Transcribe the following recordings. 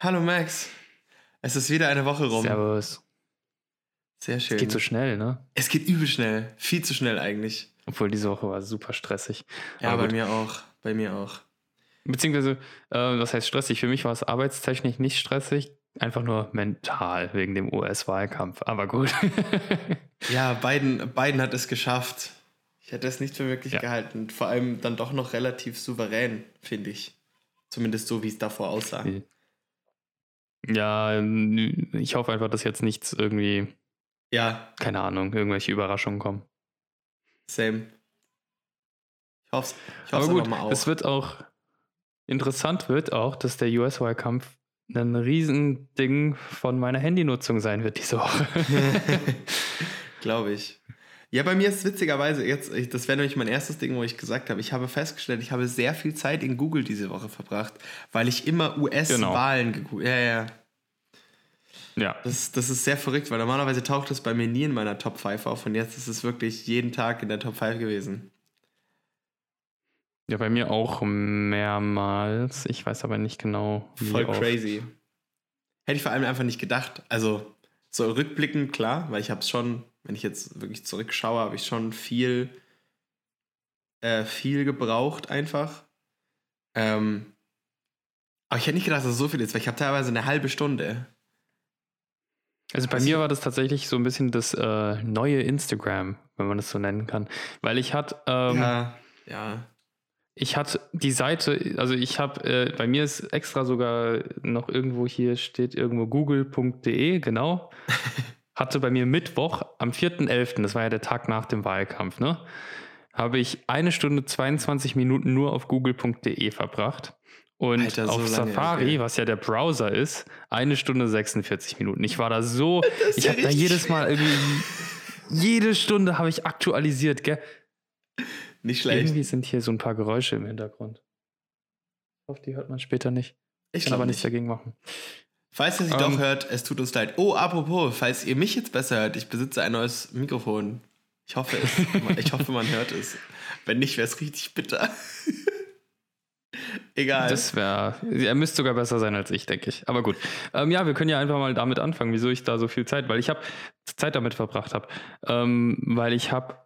Hallo Max. Es ist wieder eine Woche rum. Servus. Sehr schön. Es geht so schnell, ne? Es geht übel schnell. Viel zu schnell eigentlich. Obwohl diese Woche war super stressig. Ja, Aber bei gut. mir auch. Bei mir auch. Beziehungsweise, äh, was heißt stressig? Für mich war es arbeitstechnisch nicht stressig, einfach nur mental wegen dem US-Wahlkampf. Aber gut. Ja, Biden, Biden hat es geschafft. Ich hätte es nicht für möglich Ja. gehalten. Vor allem dann doch noch relativ souverän, finde ich. Zumindest so, wie es davor aussah. Ja, ich hoffe einfach, dass jetzt nichts irgendwie, Ja, keine Ahnung, irgendwelche Überraschungen kommen. same. Ich hoffe ich Aber gut, auch. es wird auch interessant wird auch, dass der US-Wahlkampf ein Riesending von meiner Handynutzung sein wird diese Woche. Glaube ich. Ja, bei mir ist witzigerweise jetzt, das wäre nämlich mein erstes Ding, wo ich gesagt habe, ich habe festgestellt, ich habe sehr viel Zeit in Google diese Woche verbracht, weil ich immer US-Wahlen gegoogelt Ja, ja. ja. Das, das ist sehr verrückt, weil normalerweise taucht das bei mir nie in meiner Top 5 auf und jetzt ist es wirklich jeden Tag in der Top 5 gewesen. Ja, bei mir auch mehrmals. Ich weiß aber nicht genau, wie Voll oft. crazy. Hätte ich vor allem einfach nicht gedacht. Also, so rückblickend, klar, weil ich habe es schon, wenn ich jetzt wirklich zurückschaue, habe ich schon viel, äh, viel gebraucht einfach. Ähm, aber ich hätte nicht gedacht, dass es so viel ist, weil ich habe teilweise eine halbe Stunde. Also bei Was- mir war das tatsächlich so ein bisschen das äh, neue Instagram, wenn man das so nennen kann. Weil ich hatte, ähm, ja, ja. ich hatte die Seite, also ich habe, äh, bei mir ist extra sogar noch irgendwo hier steht irgendwo google.de, genau. hatte bei mir Mittwoch am 4.11., das war ja der Tag nach dem Wahlkampf, ne? Habe ich eine Stunde 22 Minuten nur auf google.de verbracht. Und Alter, so auf Safari, okay. was ja der Browser ist, eine Stunde 46 Minuten. Ich war da so, ich ja habe da jedes Mal irgendwie, jede Stunde habe ich aktualisiert, gell? Nicht schlecht. Irgendwie sind hier so ein paar Geräusche im Hintergrund. Ich hoffe, die hört man später nicht. Ich kann aber nichts nicht. dagegen machen. Falls ihr sie Ähm, doch hört, es tut uns leid. Oh, apropos, falls ihr mich jetzt besser hört, ich besitze ein neues Mikrofon. Ich hoffe, es, ich hoffe man hört es. Wenn nicht, wäre es richtig bitter. Egal. Das wäre, er müsste sogar besser sein als ich, denke ich. Aber gut. Ähm, ja, wir können ja einfach mal damit anfangen, wieso ich da so viel Zeit, weil ich habe Zeit damit verbracht habe. Ähm, weil ich habe,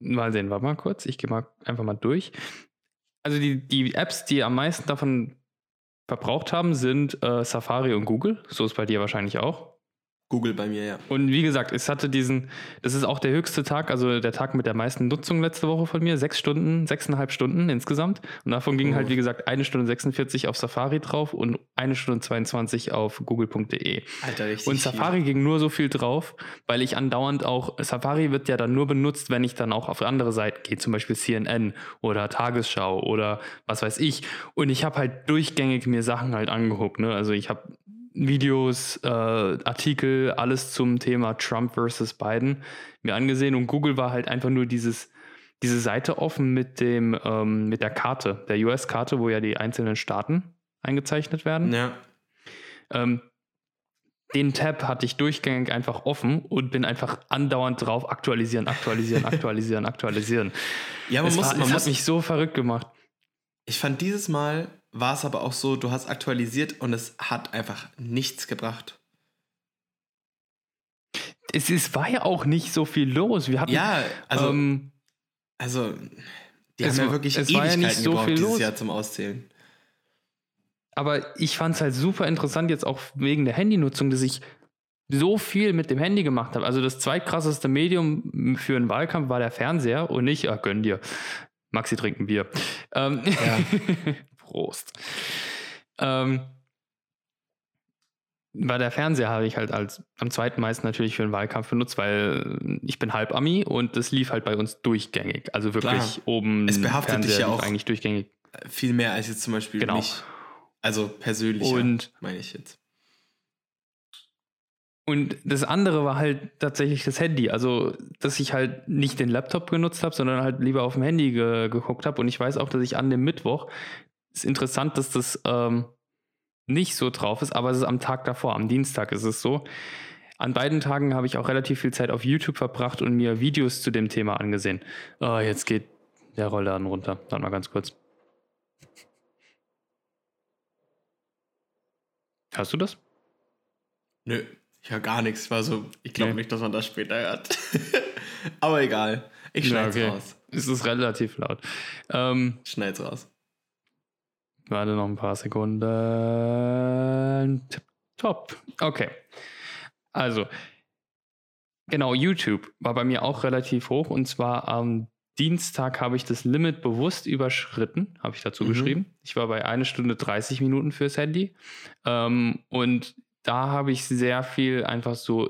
mal sehen, warte mal kurz, ich gehe mal einfach mal durch. Also die, die Apps, die am meisten davon verbraucht haben, sind äh, Safari und Google. So ist bei dir wahrscheinlich auch. Google bei mir, ja. Und wie gesagt, es hatte diesen, das ist auch der höchste Tag, also der Tag mit der meisten Nutzung letzte Woche von mir, sechs Stunden, sechseinhalb Stunden insgesamt. Und davon ging Oh. halt, wie gesagt, eine Stunde 46 auf Safari drauf und eine Stunde 22 auf google.de. Alter, richtig. Und viel. Safari ging nur so viel drauf, weil ich andauernd auch, Safari wird ja dann nur benutzt, wenn ich dann auch auf andere Seiten gehe, zum Beispiel CNN oder Tagesschau oder was weiß ich. Und ich habe halt durchgängig mir Sachen halt angeguckt. Ne? Also ich habe Videos, äh, Artikel, alles zum Thema Trump versus Biden mir angesehen und Google war halt einfach nur dieses, diese Seite offen mit dem, ähm, mit der Karte, der US-Karte, wo ja die einzelnen Staaten eingezeichnet werden. Ja. Ähm, den Tab hatte ich durchgängig einfach offen und bin einfach andauernd drauf aktualisieren, aktualisieren, aktualisieren, aktualisieren. Ja, man es muss, war, man es muss, hat mich so verrückt gemacht. ich fand dieses Mal war es aber auch so, du hast aktualisiert und es hat einfach nichts gebracht. Es, es war ja auch nicht so viel los. Wir hatten, Ja, also, ähm, also die es haben ja war- wirklich es ja Ewigkeiten nicht so gebraucht viel dieses los. Jahr zum Auszählen. aber ich fand es halt super interessant, jetzt auch wegen der Handynutzung, dass ich so viel mit dem Handy gemacht habe. Also das zweitkrasseste Medium für einen Wahlkampf war der Fernseher und nicht, ach, gönn dir. Maxi trinkt ein Bier. Ähm, Ja. Prost. Ähm, bei der Fernseher habe ich halt als am zweiten meisten natürlich für den Wahlkampf benutzt, weil ich bin halb Ami und das lief halt bei uns durchgängig. Also wirklich Klar. oben Es behaftet dich ja auch. eigentlich durchgängig. Viel mehr als jetzt zum Beispiel Genau. mich. Also persönlich, Und meine ich jetzt. Und das andere war halt tatsächlich das Handy. Also, dass ich halt nicht den Laptop genutzt habe, sondern halt lieber auf dem Handy ge geguckt habe. Und ich weiß auch, dass ich an dem Mittwoch, ist interessant, dass das ähm, nicht so drauf ist, aber es ist am Tag davor, am Dienstag ist es so. An beiden Tagen habe ich auch relativ viel Zeit auf YouTube verbracht und mir Videos zu dem Thema angesehen. Oh, jetzt geht der Rollladen runter. Warte mal ganz kurz. Hast du das? Nö, ich höre gar nichts. War so, ich glaube Nee. nicht, dass man das später hört. Aber egal. Ich schneid's Ja, okay. raus. Es ist relativ laut. Ähm, Schneid's raus. Warte noch ein paar Sekunden. Top. Okay. Also, genau, YouTube war bei mir auch relativ hoch und zwar am Dienstag habe ich das Limit bewusst überschritten, habe ich dazu Mhm. geschrieben. Ich war bei 1 Stunde 30 Minuten fürs Handy ähm, und da habe ich sehr viel einfach so,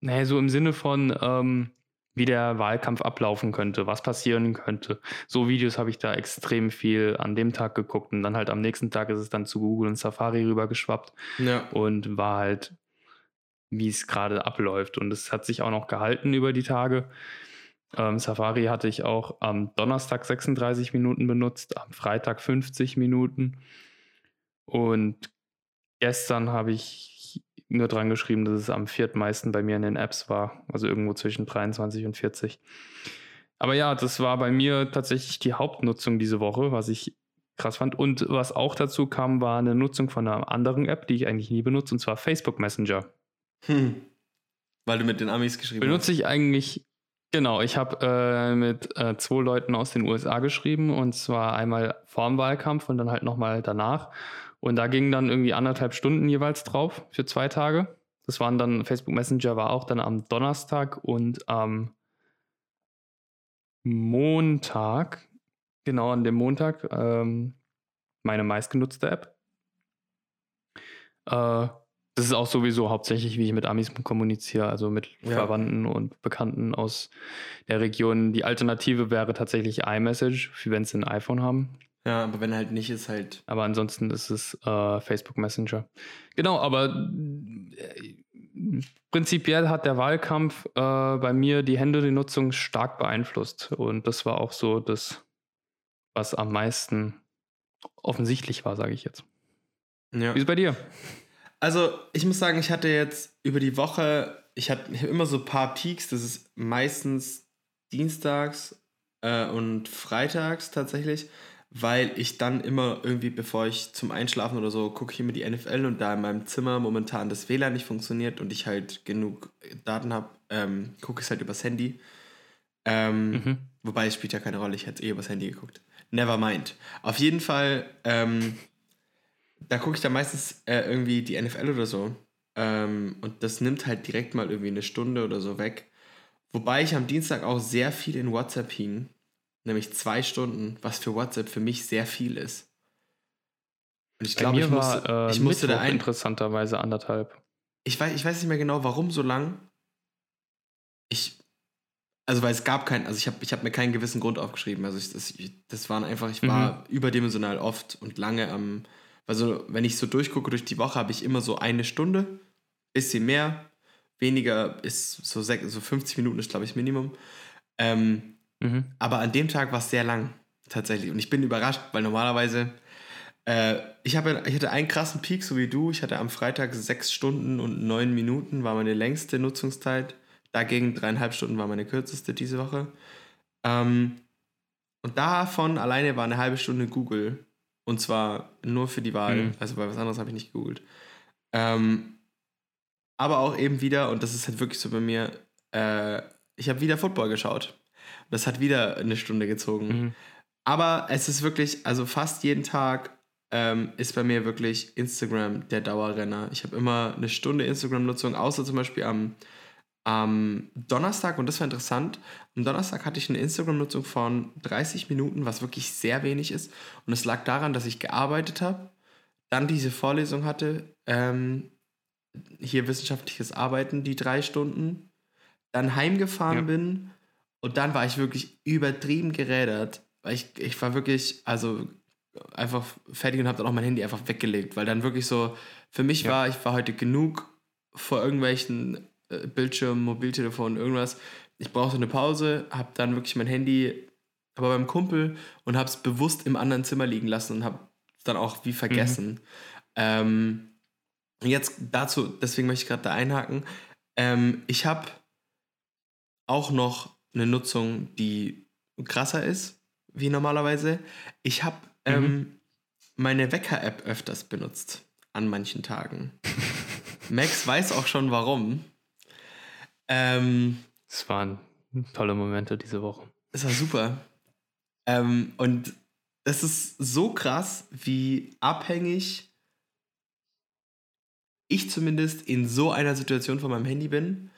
naja, so im Sinne von, ähm, wie der Wahlkampf ablaufen könnte, was passieren könnte. So Videos habe ich da extrem viel an dem Tag geguckt und dann halt am nächsten Tag ist es dann zu Google und Safari rübergeschwappt Ja. und war halt, wie es gerade abläuft. Und es hat sich auch noch gehalten über die Tage. Ähm, Safari hatte ich auch am Donnerstag 36 Minuten benutzt, am Freitag 50 Minuten. Und gestern habe ich nur dran geschrieben, dass es am viertmeisten bei mir in den Apps war. Also irgendwo zwischen 23 und 40. Aber ja, das war bei mir tatsächlich die Hauptnutzung diese Woche, was ich krass fand. Und was auch dazu kam, war eine Nutzung von einer anderen App, die ich eigentlich nie benutze, und zwar Facebook Messenger. Hm. Weil du mit den Amis geschrieben Benutze ich eigentlich, genau, ich habe äh, mit äh, zwei Leuten aus den USA geschrieben und zwar einmal vor dem Wahlkampf und dann halt nochmal danach. Und da gingen dann irgendwie anderthalb Stunden jeweils drauf für zwei Tage. Das waren dann, Facebook Messenger war auch dann am Donnerstag und am Montag, genau an dem Montag, ähm, meine meistgenutzte App. Äh, das ist auch sowieso hauptsächlich, wie ich mit Amis kommuniziere, also mit Ja. Verwandten und Bekannten aus der Region. Die Alternative wäre tatsächlich iMessage, wenn sie ein iPhone haben. Ja, aber wenn halt nicht, ist halt. Aber ansonsten ist es äh, Facebook Messenger. Genau, aber äh, prinzipiell hat der Wahlkampf äh, bei mir die Handynutzung stark beeinflusst. Und das war auch so das, was am meisten offensichtlich war, sage ich jetzt. Ja. Wie ist es bei dir? Also, ich muss sagen, ich hatte jetzt über die Woche, ich hatte immer so ein paar Peaks, das ist meistens dienstags äh, und freitags tatsächlich, weil ich dann immer irgendwie, bevor ich zum Einschlafen oder so, gucke ich immer die NFL und da in meinem Zimmer momentan das WLAN nicht funktioniert und ich halt genug Daten habe, ähm, gucke ich es halt übers Handy. Ähm, Mhm. Wobei es spielt ja keine Rolle, ich hätte eh übers Handy geguckt. Never mind. Auf jeden Fall, ähm, da gucke ich dann meistens äh, irgendwie die NFL oder so. Ähm, und das nimmt halt direkt mal irgendwie eine Stunde oder so weg. Wobei ich am Dienstag auch sehr viel in WhatsApp hing. Nämlich zwei Stunden, was für WhatsApp für mich sehr viel ist. Und ich glaube, ich musste, war äh, ich musste da ein. interessanterweise anderthalb. Ich weiß, ich weiß nicht mehr genau, warum so lang. Ich. Also, weil es gab keinen, also ich habe ich hab mir keinen gewissen Grund aufgeschrieben. Also, ich, das, ich, das waren einfach, ich war überdimensional oft und lange am. Also, wenn ich so durchgucke durch die Woche, habe ich immer so eine Stunde, bisschen mehr, weniger ist so, sech- so 50 Minuten ist, glaube ich, Minimum. Ähm, Mhm. aber an dem Tag war es sehr lang, tatsächlich. Und ich bin überrascht, weil normalerweise, äh, ich, habe, ich hatte einen krassen Peak, so wie du. Ich hatte am Freitag sechs Stunden und neun Minuten, war meine längste Nutzungszeit. Dagegen dreieinhalb Stunden war meine kürzeste diese Woche. Ähm, und davon alleine war eine halbe Stunde Google. Und zwar nur für die Wahl. Mhm. Also bei was anderes habe ich nicht gegoogelt. Ähm, aber auch eben wieder, und das ist halt wirklich so bei mir, äh, ich habe wieder Football geschaut. Das hat wieder eine Stunde gezogen. Mhm. Aber es ist wirklich, also fast jeden Tag ähm, ist bei mir wirklich Instagram der Dauerrenner. Ich habe immer eine Stunde Instagram-Nutzung, außer zum Beispiel am, am Donnerstag, und das war interessant. Am Donnerstag hatte ich eine Instagram-Nutzung von 30 Minuten, was wirklich sehr wenig ist. Und es lag daran, dass ich gearbeitet habe, dann diese Vorlesung hatte, ähm, hier wissenschaftliches Arbeiten, die drei Stunden, dann heimgefahren Ja. bin und dann war ich wirklich übertrieben gerädert, weil ich, ich war wirklich, also einfach fertig und habe dann auch mein Handy einfach weggelegt, weil dann wirklich so, für mich Ja. war, ich war heute genug vor irgendwelchen äh, Bildschirmen, Mobiltelefonen, irgendwas. Ich brauchte eine Pause, habe dann wirklich mein Handy, aber beim Kumpel und habe es bewusst im anderen Zimmer liegen lassen und habe es dann auch wie vergessen. Ähm, jetzt dazu, deswegen möchte ich gerade da einhaken. Ähm, ich habe auch noch eine Nutzung, die krasser ist, wie normalerweise. Ich habe ähm, meine Wecker-App öfters benutzt. an manchen Tagen. Max weiß auch schon warum. Ähm, Es waren tolle Momente diese Woche. es war super. Ähm, und es ist so krass, wie abhängig ich zumindest in so einer Situation von meinem Handy bin.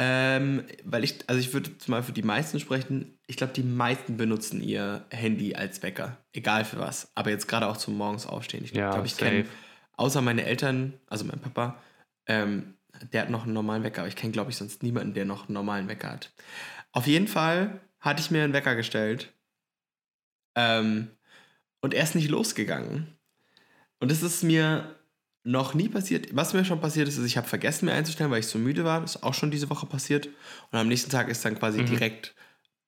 Ähm, weil ich, also ich würde mal für die meisten sprechen, ich glaube, die meisten benutzen ihr Handy als Wecker. Egal für was. Aber jetzt gerade auch zum Morgens aufstehen. Ich Ja, glaube, ich safe. kenne, außer meine Eltern, also mein Papa, ähm, der hat noch einen normalen Wecker, aber ich kenne, glaube ich, sonst niemanden, der noch einen normalen Wecker hat. Auf jeden Fall hatte ich mir einen Wecker gestellt. Ähm, und er ist nicht losgegangen. Und es ist mir noch nie passiert. Was mir schon passiert ist, ist, ich habe vergessen, mir einzustellen, weil ich so müde war. Das ist auch schon diese Woche passiert. Und am nächsten Tag ist dann quasi Mhm. direkt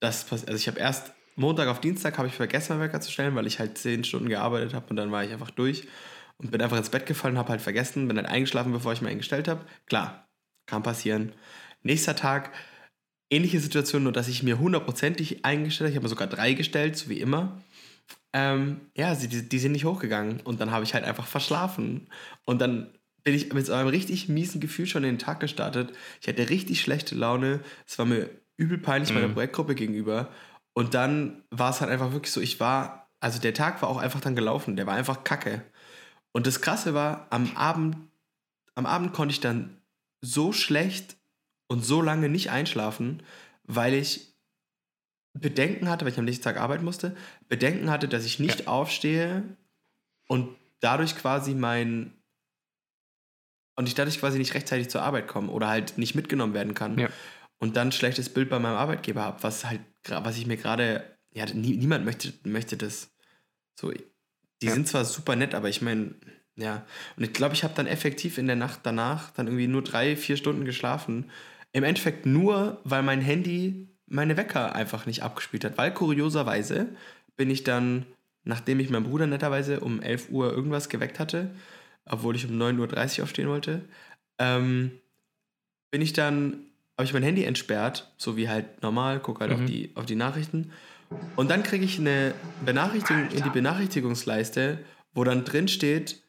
das passiert. Also ich habe erst Montag auf Dienstag habe ich vergessen, meinen Wecker zu stellen, weil ich halt zehn Stunden gearbeitet habe und dann war ich einfach durch und bin einfach ins Bett gefallen, habe halt vergessen, bin dann eingeschlafen, bevor ich mir eingestellt habe. Klar, kann passieren. Nächster Tag, ähnliche Situation, nur dass ich mir hundertprozentig eingestellt habe. Ich habe mir sogar drei gestellt, so wie immer. Ähm, ja, sie, die, die sind nicht hochgegangen. Und dann habe ich halt einfach verschlafen. Und dann bin ich mit so einem richtig miesen Gefühl schon in den Tag gestartet. Ich hatte richtig schlechte Laune. Es war mir übel peinlich meiner Mhm. Projektgruppe gegenüber. Und dann war es halt einfach wirklich so, ich war, also der Tag war auch einfach dann gelaufen. Der war einfach kacke. Und das Krasse war, am Abend, am Abend konnte ich dann so schlecht und so lange nicht einschlafen, weil ich Bedenken hatte, weil ich am nächsten Tag arbeiten musste, Bedenken hatte, dass ich nicht aufstehe und dadurch quasi mein und ich dadurch quasi nicht rechtzeitig zur Arbeit komme oder halt nicht mitgenommen werden kann Ja. und dann ein schlechtes Bild bei meinem Arbeitgeber habe, was halt was ich mir gerade ja nie, niemand möchte möchte das so die Ja. sind zwar super nett, aber ich meine ja und ich glaube, ich habe dann effektiv in der Nacht danach dann irgendwie nur drei vier Stunden geschlafen. Im Endeffekt nur, weil mein Handy meine Wecker einfach nicht abgespielt hat. Weil kurioserweise bin ich dann, nachdem ich meinen Bruder netterweise um 11 Uhr irgendwas geweckt hatte, obwohl ich um 9.30 Uhr aufstehen wollte, ähm, bin ich dann, habe ich mein Handy entsperrt, so wie halt normal, gucke halt auf, Mhm. die, auf die Nachrichten. Und dann kriege ich eine Benachrichtigung in die Benachrichtigungsleiste, wo dann drin steht,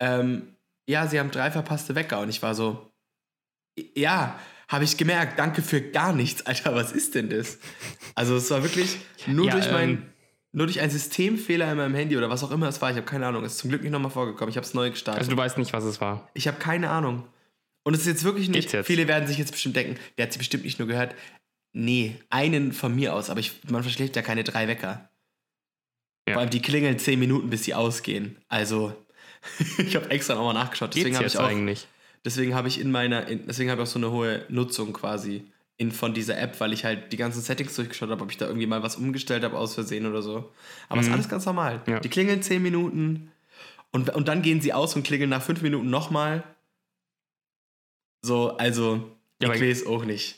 ähm, ja, sie haben drei verpasste Wecker. Und ich war so, ja, habe ich gemerkt, danke für gar nichts, Alter, was ist denn das? Also es war wirklich nur Ja, durch mein, ähm, nur durch einen Systemfehler in meinem Handy oder was auch immer es war, ich habe keine Ahnung, es ist zum Glück nicht nochmal vorgekommen, ich habe es neu gestartet. Also du weißt nicht, was es war. ich habe keine Ahnung. Und es ist jetzt wirklich nicht, jetzt? viele werden sich jetzt bestimmt denken, der hat sie bestimmt nicht nur gehört, nee, einen von mir aus, aber ich, man verschläft ja keine drei Wecker. Ja. Vor allem die klingeln zehn Minuten, bis sie ausgehen. Also, ich habe extra nochmal nachgeschaut. Deswegen habe ich auch eigentlich? Deswegen habe ich in meiner, in, deswegen habe ich auch so eine hohe Nutzung quasi in, von dieser App, weil ich halt die ganzen Settings durchgeschaut habe, ob ich da irgendwie mal was umgestellt habe aus Versehen oder so. Aber es ist Mhm. alles ganz normal. Ja. Die klingeln 10 Minuten und, und dann gehen sie aus und klingeln nach 5 Minuten nochmal. So, also, Ja, ich weiß auch nicht.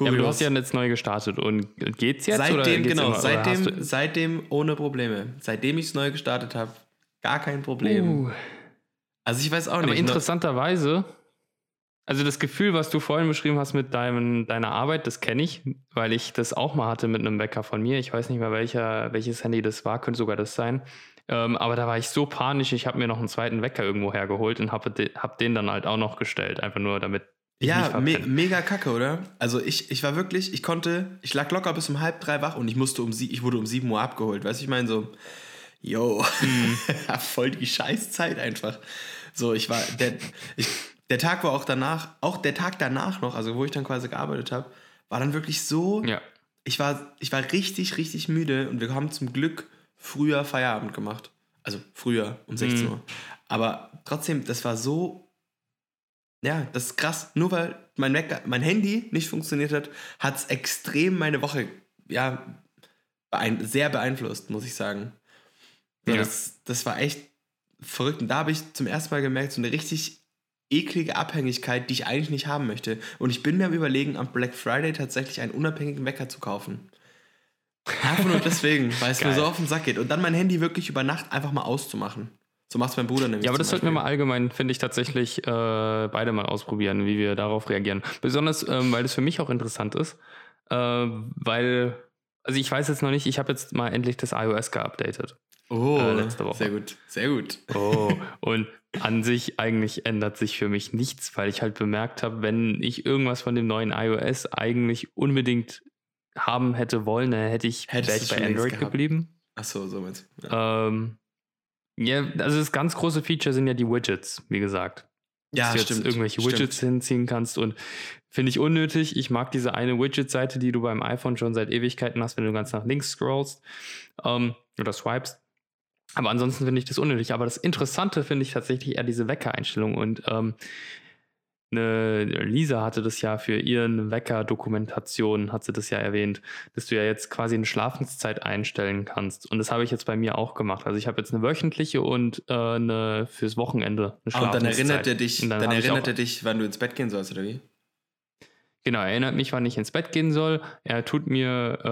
Ja, aber du hast ja jetzt neu gestartet und geht's jetzt? oder seitdem, geht's genau, immer, oder seitdem, seitdem ohne Probleme. Seitdem ich es neu gestartet habe, gar kein Problem. Uh, Also ich weiß auch aber nicht. ne? interessanterweise, also das Gefühl, was du vorhin beschrieben hast mit deinem, deiner Arbeit, das kenne ich, weil ich das auch mal hatte mit einem Wecker von mir. Ich weiß nicht mehr, welcher, welches Handy das war, könnte sogar das sein. Ähm, aber da war ich so panisch, ich habe mir noch einen zweiten Wecker irgendwo hergeholt und habe de, hab den dann halt auch noch gestellt, einfach nur damit Ja, me mega kacke, oder? Also ich, ich war wirklich, ich konnte, ich lag locker bis um halb drei wach und ich musste um sie, ich wurde um sieben Uhr abgeholt. Weißt du, ich meine so, yo, Mhm. voll die Scheißzeit einfach. So, ich war, der, ich, der Tag war auch danach, auch der Tag danach noch, also wo ich dann quasi gearbeitet habe, war dann wirklich so, Ja, ich war, ich war richtig, richtig müde und wir haben zum Glück früher Feierabend gemacht. Also früher, um 16 Mhm. Uhr. Aber trotzdem, das war so. Ja, das ist krass. Nur weil mein, Wecker, mein Handy nicht funktioniert hat, hat es extrem meine Woche ja, beein sehr beeinflusst, muss ich sagen. So, Ja. das, das war echt verrückt. Und da habe ich zum ersten Mal gemerkt, so eine richtig eklige Abhängigkeit, die ich eigentlich nicht haben möchte. Und ich bin mir am Überlegen, am Black Friday tatsächlich einen unabhängigen Wecker zu kaufen. Einfach nur deswegen, weil es mir so auf den Sack geht. Und dann mein Handy wirklich über Nacht einfach mal auszumachen. So macht es mein Bruder nämlich. Ja, aber das sollten wir mal allgemein, finde ich, tatsächlich äh, beide mal ausprobieren, wie wir darauf reagieren. Besonders, ähm, weil es für mich auch interessant ist, äh, weil, also ich weiß jetzt noch nicht, ich habe jetzt mal endlich das iOS geupdatet. Oh, äh, letzte Woche. sehr gut, sehr gut. Oh, und an sich eigentlich ändert sich für mich nichts, weil ich halt bemerkt habe, wenn ich irgendwas von dem neuen iOS eigentlich unbedingt haben hätte wollen, dann hätte ich, ich bei Android geblieben. Ach so, so meinst du. Ja, Ähm, ja, also das ganz große Feature sind ja die Widgets, wie gesagt. Ja dass du jetzt stimmt. irgendwelche stimmt. Widgets hinziehen kannst und finde ich unnötig. Ich mag diese eine Widget-Seite, die du beim iPhone schon seit Ewigkeiten hast, wenn du ganz nach links scrollst ähm, oder swipest. Aber ansonsten finde ich das unnötig. Aber das Interessante finde ich tatsächlich eher diese Wecker-Einstellung. Und ähm, eine Lisa hatte das ja für ihren Wecker-Dokumentation, hat sie das ja erwähnt, dass du ja jetzt quasi eine Schlafenszeit einstellen kannst. Und das habe ich jetzt bei mir auch gemacht. Also ich habe jetzt eine wöchentliche und äh, eine fürs Wochenende eine Ah, und dann Schlafenszeit. erinnert er dich, Und dann, ich erinnert er dich, wann du ins Bett gehen sollst, oder wie? Genau, er erinnert mich, wann ich ins Bett gehen soll. Er tut mir äh,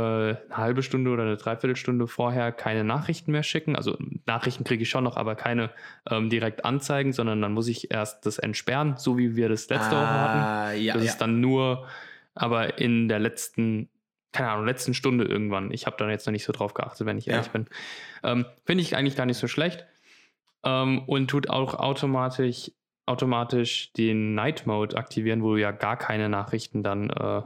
eine halbe Stunde oder eine Dreiviertelstunde vorher keine Nachrichten mehr schicken. Also Nachrichten kriege ich schon noch, aber keine ähm, direkt anzeigen, sondern dann muss ich erst das entsperren, so wie wir das letzte Woche hatten. ah, ja, das ja. ist dann nur, aber in der letzten, keine Ahnung, letzten Stunde irgendwann. Ich habe da jetzt noch nicht so drauf geachtet, wenn ich Ja. ehrlich bin. Ähm, Finde ich eigentlich gar nicht so schlecht. Ähm, und tut auch automatisch, automatisch den Night Mode aktivieren, wo du ja gar keine Nachrichten dann äh,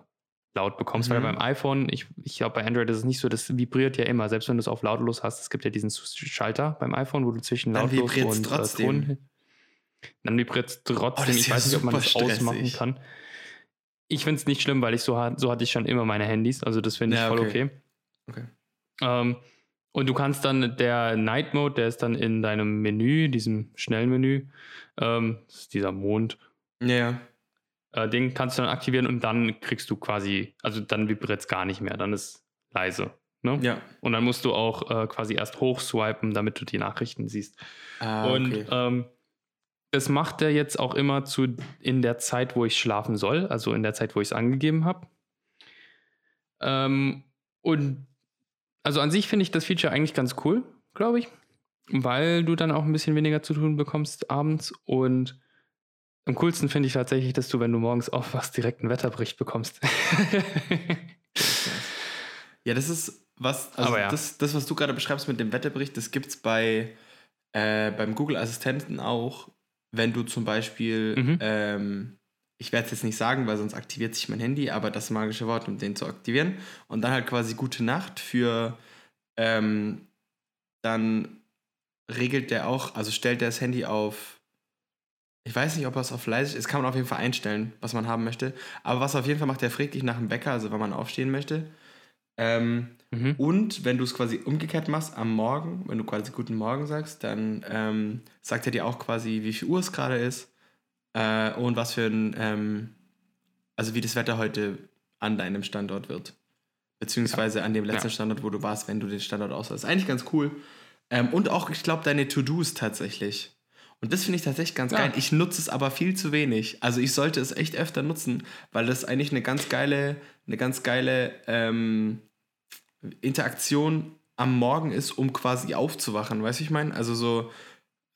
laut bekommst. Weil Mhm. beim iPhone, ich, ich glaube, bei Android ist es nicht so, das vibriert ja immer, selbst wenn du es auf lautlos hast. Es gibt ja diesen Schalter beim iPhone, wo du zwischen Dann lautlos und trotzdem. Äh, Ton dann vibriert es trotzdem. Oh, das ist ich ja weiß nicht, ob man das super ausmachen stressig. kann. Ich finde es nicht schlimm, weil ich so, so hatte ich schon immer meine Handys. Also das finde ich Ja, voll okay. okay. Okay. Ähm, und du kannst dann, der Night Mode, der ist dann in deinem Menü, diesem Schnellmenü, ähm, das ist dieser Mond, Ja, ja. äh, den kannst du dann aktivieren und dann kriegst du quasi, also dann vibriert es gar nicht mehr, dann ist leise. Ne? Ja. Und dann musst du auch äh, quasi erst hochswipen, damit du die Nachrichten siehst. Ah, Und okay. ähm, das macht er jetzt auch immer zu in der Zeit, wo ich schlafen soll, also in der Zeit, wo ich es angegeben habe. Ähm, und also an sich finde ich das Feature eigentlich ganz cool, glaube ich, weil du dann auch ein bisschen weniger zu tun bekommst abends. Und am coolsten finde ich tatsächlich, dass du, wenn du morgens aufwachst, direkt einen Wetterbericht bekommst. Ja, das ist was, also Aber ja. das, das, was du gerade beschreibst mit dem Wetterbericht, das gibt es bei, äh, beim Google-Assistenten auch, wenn du zum Beispiel, Mhm. ähm, ich werde es jetzt nicht sagen, weil sonst aktiviert sich mein Handy, aber das magische Wort, um den zu aktivieren. Und dann halt quasi gute Nacht für, ähm, dann regelt der auch, also stellt der das Handy auf, ich weiß nicht, ob er es auf leise ist, kann man auf jeden Fall einstellen, was man haben möchte. Aber was auf jeden Fall macht, der fragt dich nach dem Wecker, also wenn man aufstehen möchte. Ähm, mhm. und wenn du es quasi umgekehrt machst am Morgen, wenn du quasi guten Morgen sagst, dann ähm, sagt er dir auch quasi, wie viel Uhr es gerade ist äh, und was für ein, ähm, also wie das Wetter heute an deinem Standort wird. Beziehungsweise an dem letzten Ja. Standort, wo du warst, wenn du den Standort auswählst. Eigentlich ganz cool. Ähm, und auch, ich glaube, deine To-Dos tatsächlich. Und das finde ich tatsächlich ganz Ja. geil. Ich nutze es aber viel zu wenig. Also ich sollte es echt öfter nutzen, weil das eigentlich eine ganz geile, eine ganz geile ähm, Interaktion am Morgen ist, um quasi aufzuwachen. Weißt du, ich meine? Also so,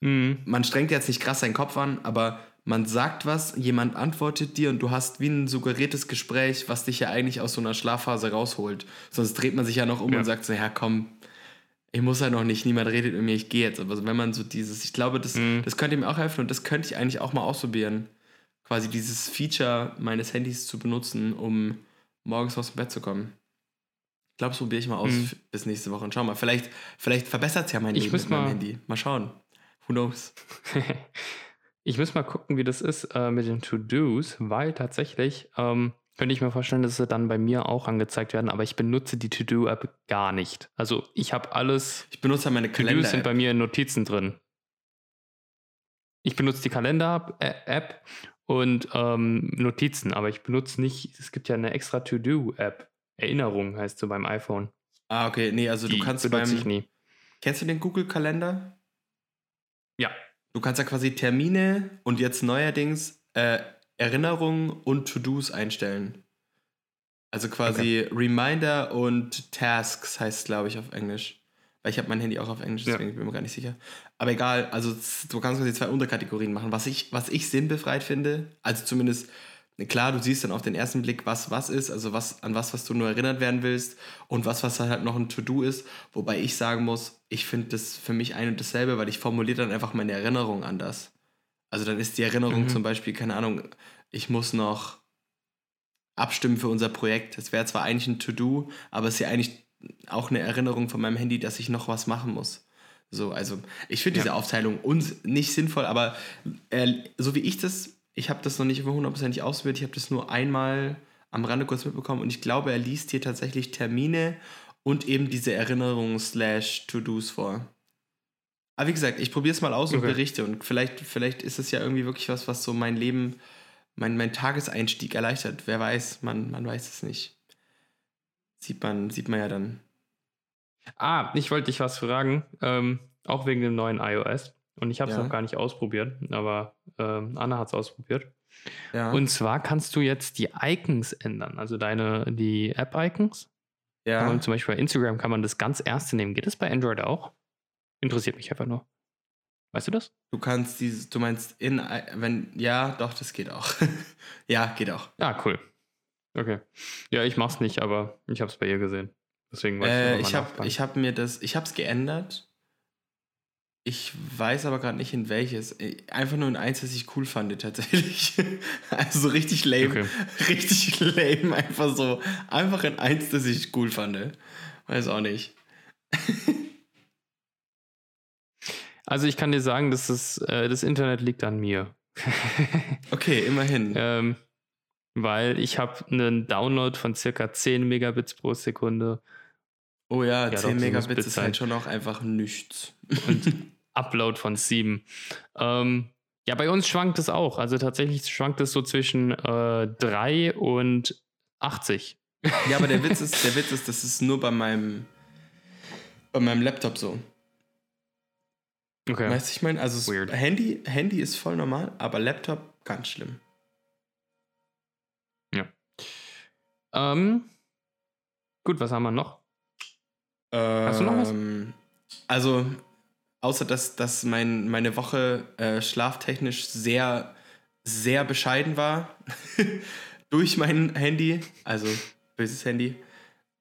Mhm. man strengt jetzt nicht krass seinen Kopf an, aber man sagt was, jemand antwortet dir und du hast wie ein suggeriertes Gespräch, was dich ja eigentlich aus so einer Schlafphase rausholt. Sonst dreht man sich ja noch um Ja. und sagt so, ja komm, ich muss ja noch nicht, niemand redet mit mir, ich gehe jetzt. Aber wenn man so dieses, ich glaube, das, Mhm. das könnte mir auch helfen und das könnte ich eigentlich auch mal ausprobieren. Quasi dieses Feature meines Handys zu benutzen, um morgens aus dem Bett zu kommen. Ich glaube, das probiere ich mal aus Mhm. bis nächste Woche und schau mal. Vielleicht, vielleicht verbessert es ja mein Ich Leben mit meinem mal- Handy. Mal schauen. Who knows? Ich muss mal gucken, wie das ist äh, mit den To-Dos, weil tatsächlich ähm, könnte ich mir vorstellen, dass sie dann bei mir auch angezeigt werden, aber ich benutze die To-Do-App gar nicht. Also ich habe alles, Ich benutze meine To-Dos Kalender. sind bei mir in Notizen drin. Ich benutze die Kalender-App und ähm, Notizen, aber ich benutze nicht, es gibt ja eine extra To-Do-App. Erinnerung heißt so beim iPhone. Ah, okay. Nee, also Die du kannst beim. ich nie. Kennst du den Google-Kalender? Ja. Du kannst ja quasi Termine und jetzt neuerdings äh, Erinnerungen und To-Dos einstellen. Also quasi Reminder und Tasks heißt es, glaube ich, auf Englisch. Weil ich habe mein Handy auch auf Englisch, Ja. deswegen bin ich mir gar nicht sicher. Aber egal, also du kannst quasi zwei Unterkategorien machen. Was ich, was ich sinnbefreit finde, also zumindest klar, du siehst dann auf den ersten Blick, was was ist, also was an was, was du nur erinnert werden willst und was, was halt noch ein To-Do ist. Wobei ich sagen muss, ich finde das für mich ein und dasselbe, weil ich formuliere dann einfach meine Erinnerung anders. Also dann ist die Erinnerung mhm. zum Beispiel, keine Ahnung, ich muss noch abstimmen für unser Projekt. Das wäre zwar eigentlich ein To-Do, aber es ist ja eigentlich auch eine Erinnerung von meinem Handy, dass ich noch was machen muss. So, also ich finde ja. diese Aufteilung uns nicht sinnvoll, aber äh, so wie ich das, ich habe das noch nicht hundertprozentig ausprobiert, ich habe das nur einmal am Rande kurz mitbekommen und ich glaube, er liest hier tatsächlich Termine und eben diese Erinnerungen slash To-Dos vor. Aber wie gesagt, ich probiere es mal aus okay. und berichte und vielleicht, vielleicht ist es ja irgendwie wirklich was, was so mein Leben, mein, mein Tageseinstieg erleichtert. Wer weiß, man, man weiß es nicht. Sieht man, sieht man ja dann. Ah, ich wollte dich was fragen, ähm, auch wegen dem neuen iOS. Und ich habe es ja. noch gar nicht ausprobiert, aber ähm, Anna hat es ausprobiert. Ja. Und zwar kannst du jetzt die Icons ändern, also deine, die App-Icons. Ja. Man, zum Beispiel bei Instagram kann man das ganz ernst nehmen. Geht das bei Android auch? Interessiert mich einfach nur. Weißt du das? Du kannst dieses, du meinst in, wenn, ja, doch, das geht auch. ja, geht auch. Ja, cool. Okay. Ja, ich mach's nicht, aber ich hab's bei ihr gesehen. Deswegen weiß äh, ich, ich habe ich hab mir das, ich hab's geändert. Ich weiß aber gerade nicht in welches. Äh, einfach nur in eins, das ich cool fand, tatsächlich. also so richtig lame. Okay. Richtig lame. Einfach so. Einfach in eins, das ich cool fand. Weiß auch nicht. also ich kann dir sagen, dass das, äh, das Internet liegt an mir. okay, immerhin. Ähm, weil ich habe einen Download von circa 10 Megabits pro Sekunde. Oh ja, ja 10 Megabits ist halt schon auch einfach nichts. Und Upload von 7. Ähm, ja, bei uns schwankt es auch. Also tatsächlich schwankt es so zwischen äh, 3 und 80. Ja, aber der Witz ist, der Witz ist, das ist nur bei meinem, bei meinem Laptop so. Okay. Weißt du, ich meine, also Handy, Handy ist voll normal, aber Laptop ganz schlimm. Ähm, gut, was haben wir noch? Ähm, Hast du noch was? Ähm, also, außer dass, dass mein, meine Woche äh, schlaftechnisch sehr, sehr bescheiden war durch mein Handy, also böses Handy,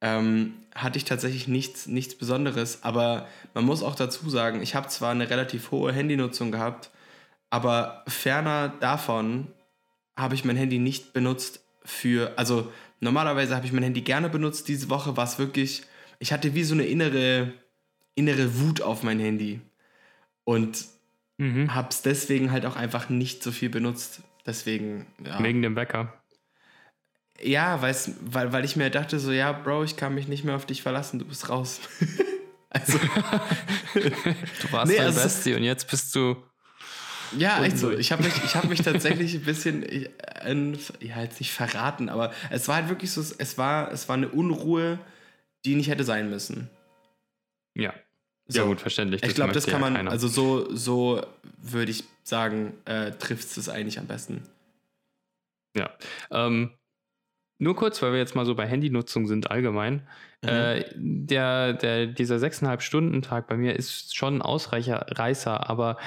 ähm, hatte ich tatsächlich nichts, nichts Besonderes. Aber man muss auch dazu sagen, ich habe zwar eine relativ hohe Handynutzung gehabt, aber ferner davon habe ich mein Handy nicht benutzt für, also Normalerweise habe ich mein Handy gerne benutzt. Diese Woche war es wirklich, ich hatte wie so eine innere, innere Wut auf mein Handy. Und mhm. habe es deswegen halt auch einfach nicht so viel benutzt. Deswegen, ja. Wegen dem Wecker. Ja, weil, weil ich mir dachte, so, ja, Bro, ich kann mich nicht mehr auf dich verlassen, du bist raus. also. du warst nee, dein also, Bestie und jetzt bist du ja, echt so. Ich habe mich, hab mich tatsächlich ein bisschen, äh, ja, jetzt nicht verraten, aber es war halt wirklich so, es war, es war eine Unruhe, die nicht hätte sein müssen. Ja. So. Ja, gut, verständlich. Ich glaube, das kann man, ja also so, so würde ich sagen, äh, trifft es eigentlich am besten. Ja. Ähm, nur kurz, weil wir jetzt mal so bei Handynutzung sind allgemein. Mhm. Äh, der, der, dieser 6,5 Stunden Tag bei mir ist schon ein Ausreißer, aber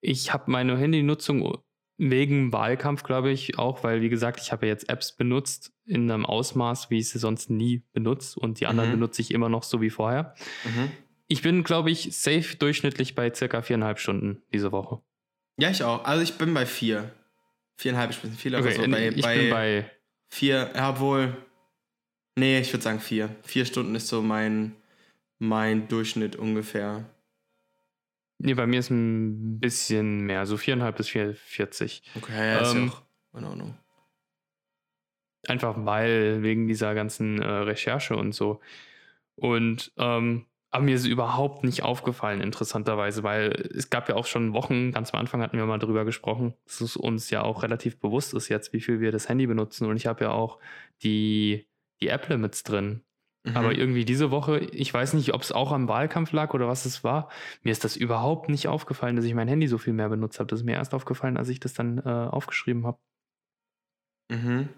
ich habe meine Handynutzung wegen Wahlkampf, glaube ich, auch, weil, wie gesagt, ich habe ja jetzt Apps benutzt in einem Ausmaß, wie ich sie sonst nie benutze und die anderen mhm. benutze ich immer noch so wie vorher. Mhm. Ich bin, glaube ich, safe durchschnittlich bei circa viereinhalb Stunden diese Woche. Ja, ich auch. Also ich bin bei vier. Viereinhalb Stunden, viel okay, so. Bei, ich bei bin bei vier, ja, obwohl, nee, ich würde sagen vier. Vier Stunden ist so mein, mein Durchschnitt ungefähr. Nee, bei mir ist ein bisschen mehr, so viereinhalb bis 440. Okay, ja, ist ähm, ja auch in Ordnung. Einfach weil, wegen dieser ganzen äh, Recherche und so. Und ähm, aber mir ist es überhaupt nicht aufgefallen, interessanterweise, weil es gab ja auch schon Wochen, ganz am Anfang hatten wir mal drüber gesprochen, dass es uns ja auch relativ bewusst ist jetzt, wie viel wir das Handy benutzen. Und ich habe ja auch die, die App-Limits drin. Mhm. Aber irgendwie diese Woche, ich weiß nicht, ob es auch am Wahlkampf lag oder was es war, mir ist das überhaupt nicht aufgefallen, dass ich mein Handy so viel mehr benutzt habe. Das ist mir erst aufgefallen, als ich das dann äh, aufgeschrieben habe. Mhm.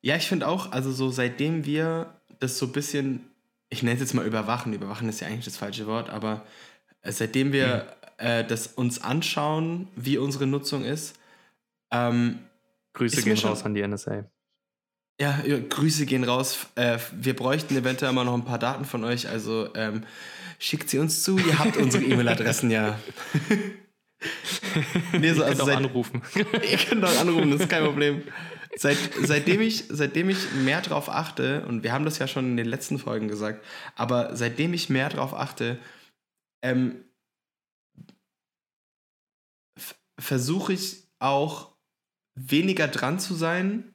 Ja, ich finde auch, also so seitdem wir das so ein bisschen, ich nenne es jetzt mal überwachen, überwachen ist ja eigentlich das falsche Wort, aber seitdem wir äh, das uns anschauen, wie unsere Nutzung ist. Ähm, Grüße Ist gehen schon- raus an die NSA. ja, ja, Grüße gehen raus. Äh, wir bräuchten eventuell mal noch ein paar Daten von euch. Also ähm, schickt sie uns zu. Ihr habt unsere E-Mail-Adressen ja. nee, so, Ihr könnt also auch seit, anrufen. Ihr könnt auch anrufen, das ist kein Problem. Seit, seitdem, ich, seitdem ich mehr drauf achte, und wir haben das ja schon in den letzten Folgen gesagt, aber seitdem ich mehr drauf achte, ähm, versuche ich auch weniger dran zu sein,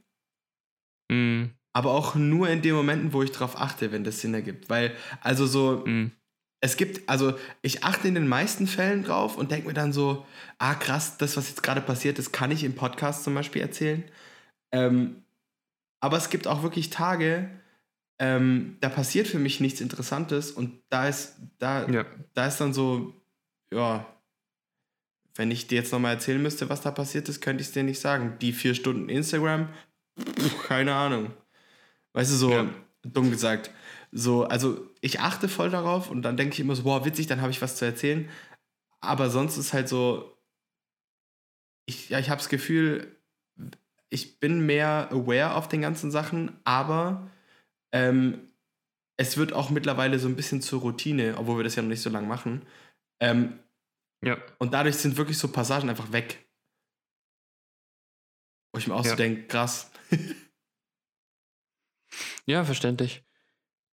mm, aber auch nur in den Momenten, wo ich drauf achte, wenn das Sinn ergibt. Weil, also so, mm. es gibt, also ich achte in den meisten Fällen drauf und denke mir dann so, ah krass, das, was jetzt gerade passiert ist, kann ich im Podcast zum Beispiel erzählen. Ähm, aber es gibt auch wirklich Tage, ähm, da passiert für mich nichts Interessantes und da ist, da, Ja. da ist dann so, ja, wenn ich dir jetzt nochmal erzählen müsste, was da passiert ist, könnte ich es dir nicht sagen. Die vier Stunden Instagram, pff, keine Ahnung. Weißt du, so Ja. dumm gesagt. So, also ich achte voll darauf und dann denke ich immer so, boah, witzig, dann habe ich was zu erzählen. Aber sonst ist halt so, ich, ja, ich habe das Gefühl, ich bin mehr aware auf den ganzen Sachen, aber ähm, es wird auch mittlerweile so ein bisschen zur Routine, obwohl wir das ja noch nicht so lange machen. Ähm, Ja. und dadurch sind wirklich so Passagen einfach weg. Wo ich mir auch Ja. so denke, krass. Ja, verständlich.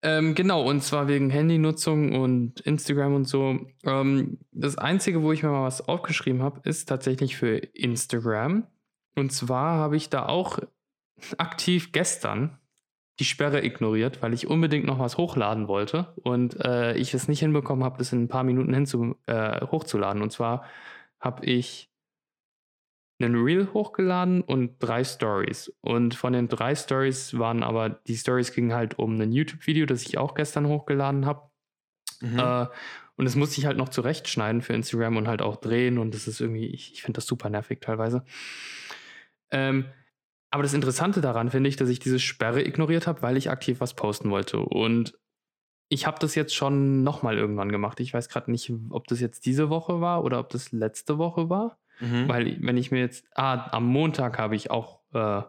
Ähm, genau, und zwar wegen Handynutzung und Instagram und so. Ähm, das Einzige, wo ich mir mal was aufgeschrieben habe, ist tatsächlich für Instagram. Und zwar habe ich da auch aktiv gestern die Sperre ignoriert, weil ich unbedingt noch was hochladen wollte und äh, ich es nicht hinbekommen habe, das in ein paar Minuten hinzu, äh, hochzuladen. Und zwar habe ich einen Reel hochgeladen und drei Stories. Und von den drei Stories waren aber, die Stories gingen halt um ein YouTube-Video, das ich auch gestern hochgeladen habe. Mhm. Äh, und das musste ich halt noch zurechtschneiden für Instagram und halt auch drehen. Und das ist irgendwie, ich, ich finde das super nervig teilweise. Ähm, aber das Interessante daran finde ich, dass ich diese Sperre ignoriert habe, weil ich aktiv was posten wollte. Und ich habe das jetzt schon nochmal irgendwann gemacht. Ich weiß gerade nicht, ob das jetzt diese Woche war oder ob das letzte Woche war. Mhm. Weil, wenn ich mir jetzt, ah, am Montag habe ich auch äh,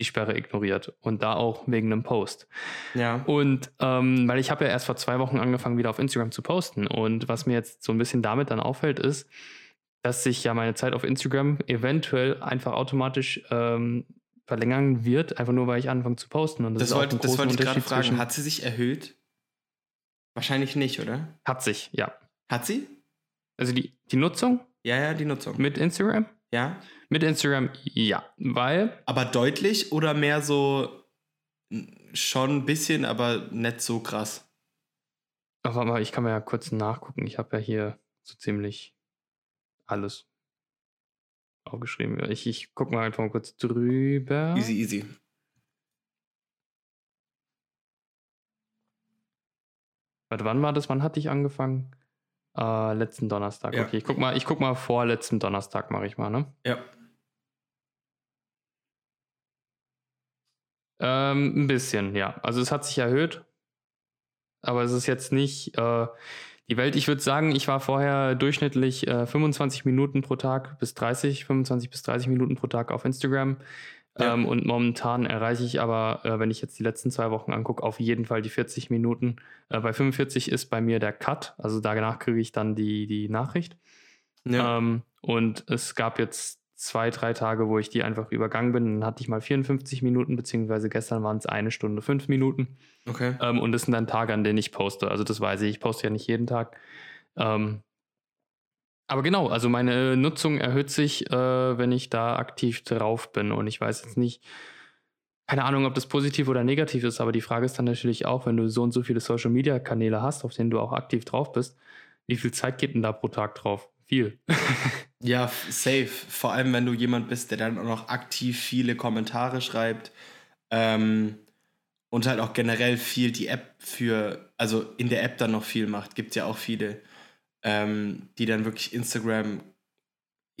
die Sperre ignoriert und da auch wegen einem Post. ja. Und ähm, weil ich habe ja erst vor zwei Wochen angefangen, wieder auf Instagram zu posten. Und was mir jetzt so ein bisschen damit dann auffällt, ist, dass sich ja meine Zeit auf Instagram eventuell einfach automatisch ähm, verlängern wird, einfach nur weil ich anfange zu posten. Und das, Das, wollte, das wollte ich gerade Unterschied fragen. zwischen- Hat sie sich erhöht? Wahrscheinlich nicht, oder? Hat sich, ja. Hat sie? Also die, die Nutzung Ja, ja, die Nutzung. mit Instagram? Ja. Mit Instagram, ja. Weil Aber deutlich oder mehr so schon ein bisschen, aber nicht so krass? Ach, warte mal, ich kann mal ja kurz nachgucken. Ich habe ja hier so ziemlich alles aufgeschrieben. Ich, ich gucke mal einfach mal kurz drüber. Easy, easy. Warte, wann war das? Wann hatte ich angefangen? Äh, letzten Donnerstag. Ja. Okay, ich guck mal, ich guck mal vor letzten Donnerstag mache ich mal, ne? Ja. Ähm, ein bisschen, ja. Also es hat sich erhöht, aber es ist jetzt nicht äh, die Welt. Ich würde sagen, ich war vorher durchschnittlich äh, 25 Minuten pro Tag bis 30, 25 bis 30 Minuten pro Tag auf Instagram. Ja. Ähm, und momentan erreiche ich aber, äh, wenn ich jetzt die letzten zwei Wochen angucke, auf jeden Fall die 40 Minuten. Äh, bei 45 ist bei mir der Cut, also danach kriege ich dann die, die Nachricht. ja. Ähm, und es gab jetzt zwei, drei Tage, wo ich die einfach übergangen bin. Dann hatte ich mal 54 Minuten, beziehungsweise gestern waren es eine Stunde, fünf Minuten. okay. Ähm, und das sind dann Tage, an denen ich poste. Also das weiß ich. Ich poste ja nicht jeden Tag. Ähm, aber genau, also meine Nutzung erhöht sich, äh, wenn ich da aktiv drauf bin. Und ich weiß jetzt nicht, keine Ahnung, ob das positiv oder negativ ist, aber die Frage ist dann natürlich auch, wenn du so und so viele Social-Media-Kanäle hast, auf denen du auch aktiv drauf bist, wie viel Zeit geht denn da pro Tag drauf? Viel. Ja, safe. Vor allem, wenn du jemand bist, der dann auch noch aktiv viele Kommentare schreibt ähm, und halt auch generell viel die App für, also in der App dann noch viel macht. Gibt ja auch viele, ähm, die dann wirklich Instagram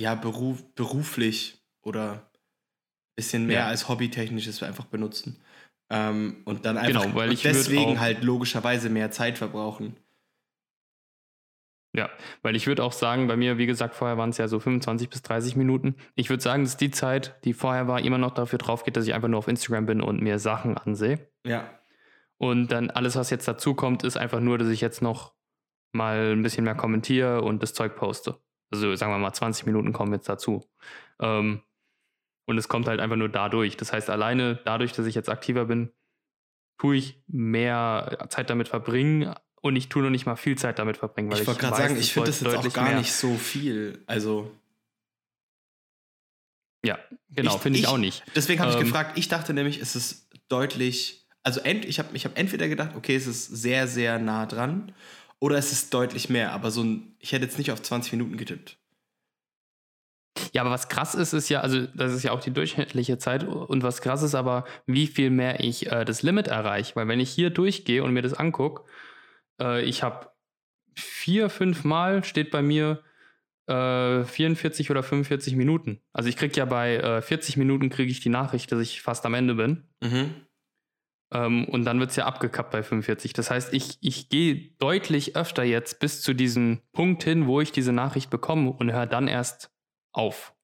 ja beruf, beruflich oder ein bisschen mehr Ja. als hobbytechnisches einfach benutzen. Ähm, und dann einfach Genau, weil ich deswegen halt logischerweise mehr Zeit verbrauchen. Ja, weil ich würde auch sagen, bei mir, wie gesagt, vorher waren es ja so 25 bis 30 Minuten. Ich würde sagen, dass die Zeit, die vorher war, immer noch dafür drauf geht, dass ich einfach nur auf Instagram bin und mir Sachen ansehe. Ja. Und dann alles, was jetzt dazu kommt, ist einfach nur, dass ich jetzt noch mal ein bisschen mehr kommentiere und das Zeug poste. Also sagen wir mal, 20 Minuten kommen jetzt dazu. Ähm, und es kommt halt einfach nur dadurch. Das heißt, alleine dadurch, dass ich jetzt aktiver bin, tue ich mehr Zeit damit verbringen und ich tue noch nicht mal viel Zeit damit verbringen. Weil ich wollte gerade sagen, ich finde das jetzt auch gar mehr. nicht so viel. Also. Ja, genau, finde ich, ich, auch nicht. Deswegen habe ähm, ich gefragt, ich dachte nämlich, es ist deutlich, also ent, ich habe ich hab entweder gedacht, okay, es ist sehr, sehr nah dran oder es ist deutlich mehr, aber so ein, ich hätte jetzt nicht auf 20 Minuten getippt. Ja, aber was krass ist, ist ja, also das ist ja auch die durchschnittliche Zeit und was krass ist aber, wie viel mehr ich äh, das Limit erreiche. Weil wenn ich hier durchgehe und mir das angucke, äh, ich habe vier, fünf Mal steht bei mir äh, 44 oder 45 Minuten. Also ich kriege ja bei äh, 40 Minuten kriege ich die Nachricht, dass ich fast am Ende bin. Mhm. Ähm, und dann wird es ja abgekappt bei 45. Das heißt, ich, ich gehe deutlich öfter jetzt bis zu diesem Punkt hin, wo ich diese Nachricht bekomme und höre dann erst auf.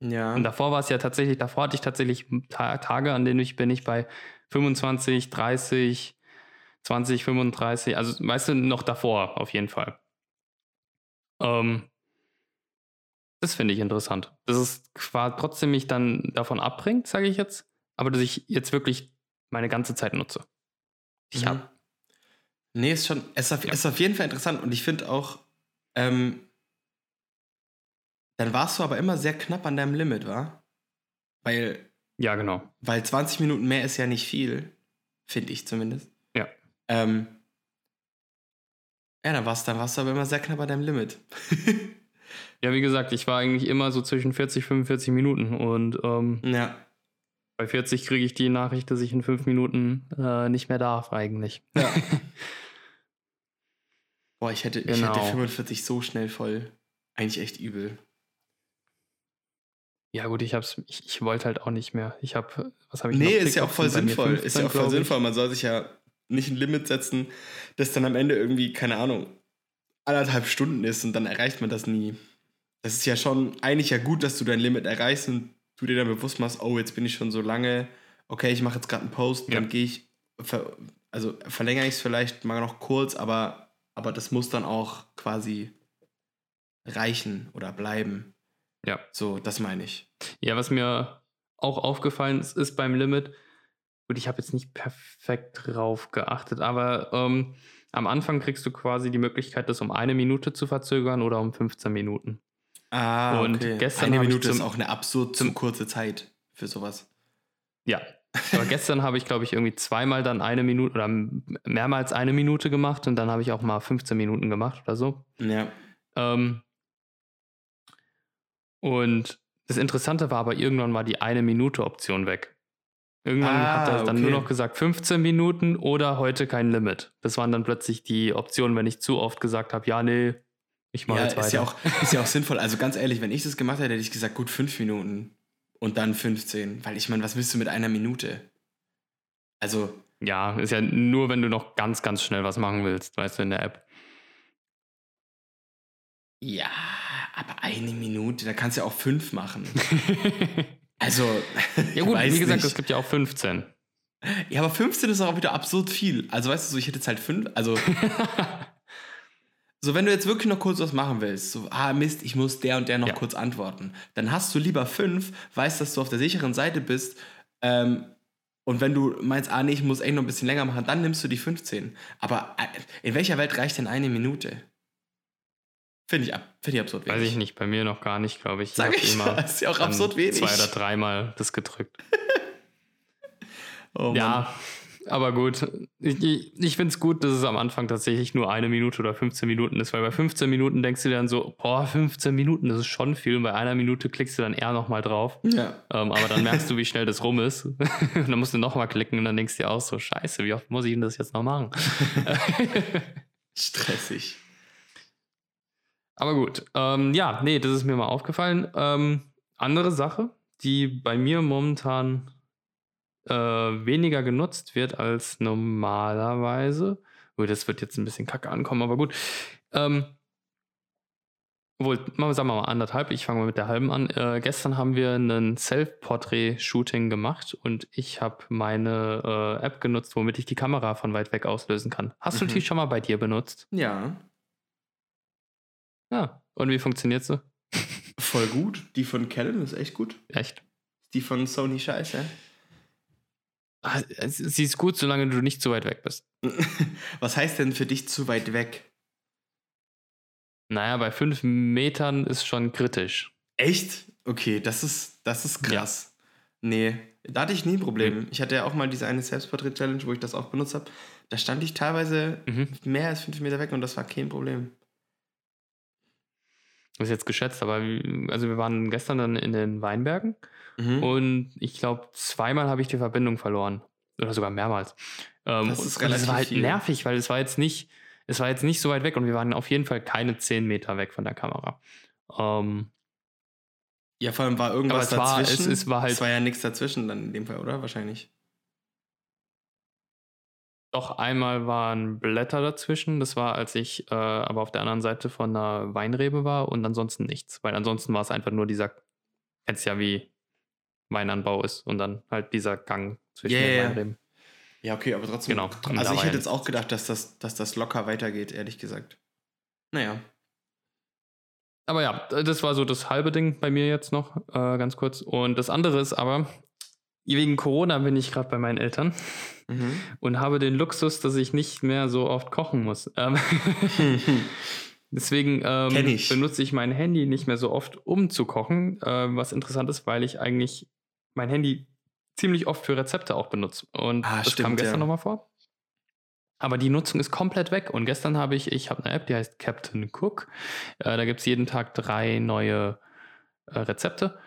Ja. Und davor war es ja tatsächlich, davor hatte ich tatsächlich Tage, an denen ich bin ich bei 25, 30, 20, 35, also weißt du, noch davor auf jeden Fall. Ähm, das finde ich interessant. Dass es quasi trotzdem mich dann davon abbringt, sage ich jetzt, aber dass ich jetzt wirklich meine ganze Zeit nutze. Ich mhm. habe. Nee, ist schon, es ist auf, ja. ist auf jeden Fall interessant und ich finde auch, ähm, dann warst du aber immer sehr knapp an deinem Limit, war? Weil. Ja, genau. Weil 20 Minuten mehr ist ja nicht viel, finde ich zumindest. Ja. Ähm, ja, dann warst, dann warst du aber immer sehr knapp an deinem Limit. ja, wie gesagt, ich war eigentlich immer so zwischen 40, 45 Minuten und ähm, ja. bei 40 kriege ich die Nachricht, dass ich in 5 Minuten äh, nicht mehr darf, eigentlich. Ja. Boah, ich hätte, genau. ich hätte 45 so schnell voll. Eigentlich echt übel. Ja, gut, ich hab's, ich, ich wollte halt auch nicht mehr. Ich habe, was habe ich Nee, ist ja auch voll sinnvoll. 15, ist ja auch voll sinnvoll. Man soll sich ja nicht ein Limit setzen, das dann am Ende irgendwie, keine Ahnung, anderthalb Stunden ist und dann erreicht man das nie. Das ist ja schon eigentlich ja gut, dass du dein Limit erreichst und du dir dann bewusst machst, oh, jetzt bin ich schon so lange, okay, ich mache jetzt gerade einen Post, ja. dann gehe ich, also verlängere ich es vielleicht mal noch kurz, aber, aber das muss dann auch quasi reichen oder bleiben. Ja. So, das meine ich. Ja, was mir auch aufgefallen ist, ist beim Limit, gut, ich habe jetzt nicht perfekt drauf geachtet, aber ähm, am Anfang kriegst du quasi die Möglichkeit, das um eine Minute zu verzögern oder um 15 Minuten. Ah, und okay. gestern eine Minute ist auch eine absurd zu kurze Zeit für sowas. Ja, aber gestern habe ich, glaube ich, irgendwie zweimal dann eine Minute oder mehrmals eine Minute gemacht und dann habe ich auch mal 15 Minuten gemacht oder so. Ja. Ähm, und das Interessante war aber, irgendwann war die eine Minute Option weg. Irgendwann ah, hat er dann okay. nur noch gesagt 15 Minuten oder heute kein Limit. Das waren dann plötzlich die Optionen, wenn ich zu oft gesagt habe, ja, nee, ich mache ja, jetzt weiter. Ist ja, auch, ist ja auch sinnvoll. Also ganz ehrlich, wenn ich das gemacht hätte, hätte ich gesagt, gut, fünf Minuten und dann 15. Weil ich meine, was willst du mit einer Minute? Also. Ja, ist ja nur, wenn du noch ganz, ganz schnell was machen willst, weißt du, in der App. Ja, aber eine Minute, da kannst du ja auch fünf machen. also. Ja, gut, wie gesagt, es gibt ja auch 15. Ja, aber 15 ist auch wieder absurd viel. Also, weißt du, so, ich hätte jetzt halt fünf. Also. so, wenn du jetzt wirklich noch kurz was machen willst, so, ah, Mist, ich muss der und der noch ja. kurz antworten, dann hast du lieber fünf, weißt, dass du auf der sicheren Seite bist. Ähm, und wenn du meinst, ah, nee, ich muss echt noch ein bisschen länger machen, dann nimmst du die 15. Aber äh, in welcher Welt reicht denn eine Minute? Finde ich, find ich absurd wenig. Weiß ich nicht, bei mir noch gar nicht, glaube ich. Sag ich, immer das ist ja auch absurd wenig. Zwei oder dreimal das gedrückt. oh, ja, aber gut. Ich, ich, ich finde es gut, dass es am Anfang tatsächlich nur eine Minute oder 15 Minuten ist, weil bei 15 Minuten denkst du dir dann so, boah, 15 Minuten, das ist schon viel. Und bei einer Minute klickst du dann eher nochmal drauf. Ja. Ähm, aber dann merkst du, wie schnell das rum ist. und dann musst du nochmal klicken und dann denkst du dir auch so, scheiße, wie oft muss ich denn das jetzt noch machen? Stressig. Aber gut, ähm, ja, nee, das ist mir mal aufgefallen. Ähm, andere Sache, die bei mir momentan äh, weniger genutzt wird als normalerweise. Gut, das wird jetzt ein bisschen kacke ankommen, aber gut. Ähm, obwohl, sagen wir mal anderthalb, ich fange mal mit der halben an. Äh, gestern haben wir ein Self-Portrait-Shooting gemacht und ich habe meine äh, App genutzt, womit ich die Kamera von weit weg auslösen kann. Hast du Mhm. die schon mal bei dir benutzt? Ja, Ja. Und wie funktioniert sie? voll gut. Die von Canon ist echt gut. Echt? Die von Sony scheiße. Ah, Sie ist gut, solange du nicht zu weit weg bist. Was heißt denn für dich zu weit weg? Naja, bei fünf Metern ist schon kritisch. Echt? Okay, das ist, das ist krass. Nee, da hatte ich nie ein Problem. Ich hatte ja auch mal diese eine Selbstporträt-Challenge, wo ich das auch benutzt habe. Da stand ich teilweise Mhm. mehr als fünf Meter weg und das war kein Problem. Das ist jetzt geschätzt, aber also wir waren gestern dann in den Weinbergen Mhm. und ich glaube, zweimal habe ich die Verbindung verloren. Oder sogar mehrmals. Ähm, Das ist und das war relativ halt viel. nervig, weil es war jetzt nicht, es war jetzt nicht so weit weg und wir waren auf jeden Fall keine zehn Meter weg von der Kamera. Ähm, Ja, vor allem war irgendwas Aber es war- dazwischen. es- es war halt- Es war ja nichts dazwischen dann in dem Fall, oder? Wahrscheinlich. Doch einmal waren Blätter dazwischen. Das war, als ich äh, aber auf der anderen Seite von einer Weinrebe war und ansonsten nichts. Weil ansonsten war es einfach nur dieser, kennst ja wie Weinanbau ist und dann halt dieser Gang zwischen Ja, den. Weinreben. Ja, okay, aber trotzdem. Genau. Also ich hätte jetzt auch gedacht, dass das, dass das locker weitergeht, ehrlich gesagt. Naja. Aber ja, das war so das halbe Ding bei mir jetzt noch, äh, ganz kurz. Und das andere ist aber, wegen Corona bin ich gerade bei meinen Eltern Mhm. und habe den Luxus, dass ich nicht mehr so oft kochen muss. Ähm, Deswegen ähm, ich. benutze ich mein Handy nicht mehr so oft, um zu kochen. Äh, was interessant ist, weil ich eigentlich mein Handy ziemlich oft für Rezepte auch benutze. Und Ah, das stimmt, kam gestern ja. nochmal vor. Aber die Nutzung ist komplett weg. Und gestern habe ich, ich habe eine App, die heißt Captain Cook. Äh, da gibt es jeden Tag drei neue äh, Rezepte.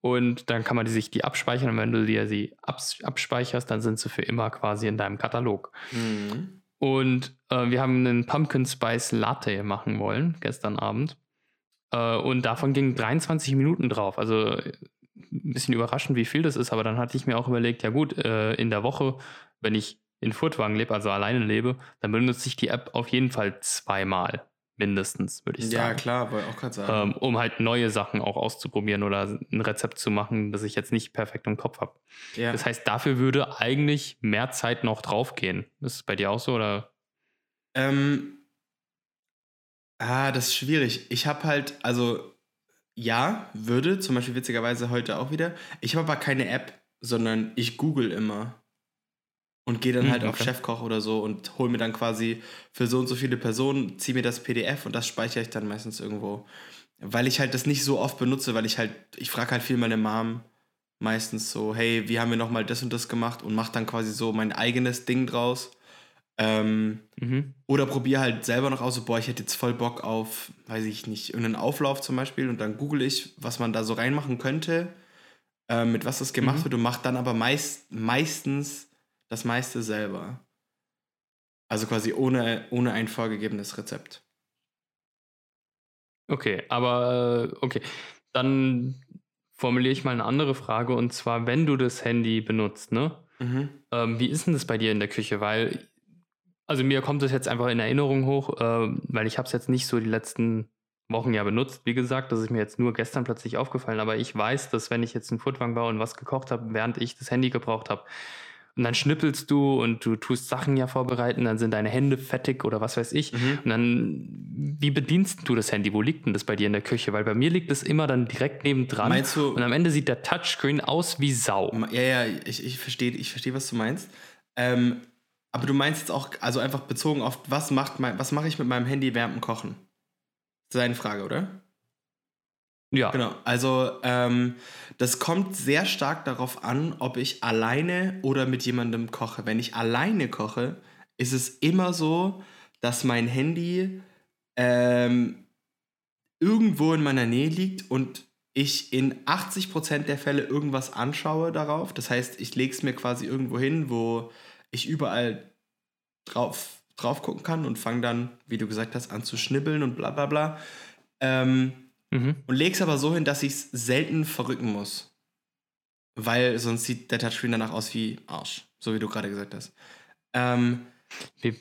Und dann kann man die, sich die abspeichern. Und wenn du dir sie abs abspeicherst, dann sind sie für immer quasi in deinem Katalog. Mhm. Und äh, wir haben einen Pumpkin Spice Latte machen wollen, gestern Abend. Äh, und davon gingen 23 Minuten drauf. Also äh, ein bisschen überraschend, wie viel das ist. Aber dann hatte ich mir auch überlegt, ja gut, äh, in der Woche, wenn ich in Furtwagen lebe, also alleine lebe, dann benutze ich die App auf jeden Fall zweimal mindestens, würde ich Ja, sagen. klar, wollte ich auch gerade sagen. Ähm, um halt neue Sachen auch auszuprobieren oder ein Rezept zu machen, das ich jetzt nicht perfekt im Kopf habe. ja. Das heißt, dafür würde eigentlich mehr Zeit noch draufgehen. Ist es bei dir auch so oder? Ähm, ah, das ist schwierig. Ich habe halt, also ja, würde, zum Beispiel witzigerweise heute auch wieder. Ich habe aber keine App, sondern ich google immer. Und gehe dann Hm, halt auf okay. Chefkoch oder so und hole mir dann quasi für so und so viele Personen, ziehe mir das PDF und das speichere ich dann meistens irgendwo. Weil ich halt das nicht so oft benutze, weil ich halt, ich frage halt viel meine Mom meistens so, hey, wie haben wir nochmal das und das gemacht und mache dann quasi so mein eigenes Ding draus. Ähm, Mhm. oder probiere halt selber noch aus, so, boah, ich hätte jetzt voll Bock auf, weiß ich nicht, irgendeinen Auflauf zum Beispiel und dann google ich, was man da so reinmachen könnte, äh, mit was das gemacht Mhm. wird und mache dann aber meist, meistens das meiste selber. Also quasi ohne, ohne ein vorgegebenes Rezept. Okay, aber äh, okay. Dann formuliere ich mal eine andere Frage und zwar, wenn du das Handy benutzt, ne? Mhm. Ähm, wie ist denn das bei dir in der Küche? Weil, also mir kommt das jetzt einfach in Erinnerung hoch, äh, weil ich habe es jetzt nicht so die letzten Wochen ja benutzt. Wie gesagt, das ist mir jetzt nur gestern plötzlich aufgefallen, aber ich weiß, dass wenn ich jetzt einen Furtwang baue und was gekocht habe, während ich das Handy gebraucht habe, und dann schnippelst du und du tust Sachen ja vorbereiten, dann sind deine Hände fettig oder was weiß ich. Mhm. Und dann, wie bedienst du das Handy? Wo liegt denn das bei dir in der Küche? Weil bei mir liegt es immer dann direkt nebendran. Meinst du- Und am Ende sieht der Touchscreen aus wie Sau. Ja, ja, ich, ich verstehe, ich versteh, was du meinst. Ähm, aber du meinst jetzt auch, also einfach bezogen auf, was, macht mein, was mache ich mit meinem Handy während dem Kochen? Das ist deine Frage, oder? Ja. Genau, also ähm, das kommt sehr stark darauf an, ob ich alleine oder mit jemandem koche. Wenn ich alleine koche, ist es immer so, dass mein Handy ähm, irgendwo in meiner Nähe liegt und ich in 80% der Fälle irgendwas anschaue darauf. Das heißt, ich lege es mir quasi irgendwo hin, wo ich überall drauf, drauf gucken kann und fange dann, wie du gesagt hast, an zu schnibbeln und bla bla bla. Ähm, Mhm. und leg's aber so hin, dass ich es selten verrücken muss. Weil sonst sieht der Touchscreen danach aus wie Arsch. So wie du gerade gesagt hast. Ähm,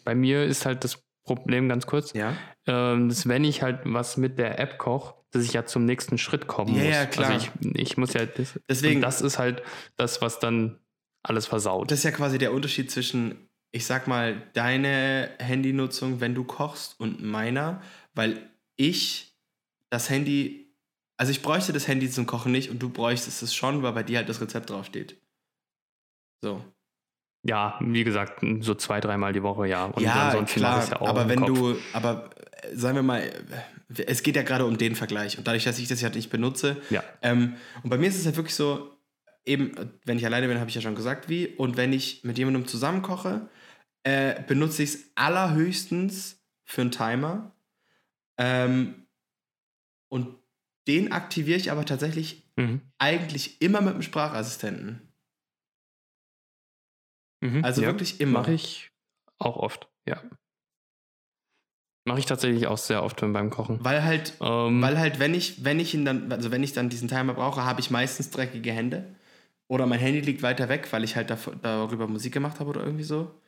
Bei mir ist halt das Problem ganz kurz. Ja. Ähm, dass wenn ich halt was mit der App koche, dass ich ja zum nächsten Schritt kommen Ja, muss. ja, klar. Also ich, ich muss ja das, Deswegen- das ist halt das, was dann alles versaut. Das ist ja quasi der Unterschied zwischen, ich sag mal, deine Handynutzung, wenn du kochst, und meiner, weil ich das Handy, also ich bräuchte das Handy zum Kochen nicht und du bräuchtest es schon, weil bei dir halt das Rezept draufsteht. So. Ja, wie gesagt, so zwei, dreimal die Woche, ja. Und ja, ansonsten klar, ja auch aber wenn Kopf. du, aber äh, sagen wir mal, äh, es geht ja gerade um den Vergleich und dadurch, dass ich das ja nicht benutze, Ja. ähm, und bei mir ist es halt wirklich so, eben, wenn ich alleine bin, habe ich ja schon gesagt, wie, und wenn ich mit jemandem zusammen koche, äh, benutze ich es allerhöchstens für einen Timer. Ähm, und den aktiviere ich aber tatsächlich Mhm. eigentlich immer mit dem Sprachassistenten. Mhm. Also wirklich immer. Mache ich auch oft, ja. Mache ich tatsächlich auch sehr oft beim Kochen. Weil halt Ähm, Weil halt, wenn ich, wenn ich ihn dann, also wenn ich dann diesen Timer brauche, habe ich meistens dreckige Hände. Oder mein Handy liegt weiter weg, weil ich halt darüber Musik gemacht habe oder irgendwie so.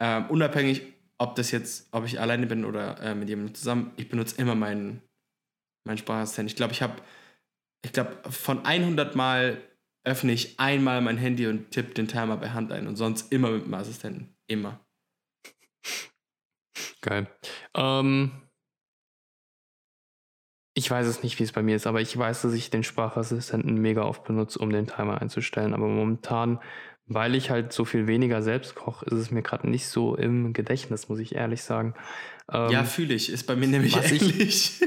Ähm, unabhängig, ob das jetzt, ob ich alleine bin oder äh, mit jemandem zusammen, ich benutze immer meinen, meinen Sprachassistenten. Ich glaube, ich habe, ich glaube, von 100 Mal öffne ich einmal mein Handy und tippe den Timer bei Hand ein und sonst immer mit dem Assistenten. Immer. Geil. Ähm, ich weiß es nicht, wie es bei mir ist, aber ich weiß, dass ich den Sprachassistenten mega oft benutze, um den Timer einzustellen. Aber momentan, weil ich halt so viel weniger selbst koche, ist es mir gerade nicht so im Gedächtnis, muss ich ehrlich sagen. Ähm, ja, fühle ich. Ist bei mir nämlich was ich- ähnlich.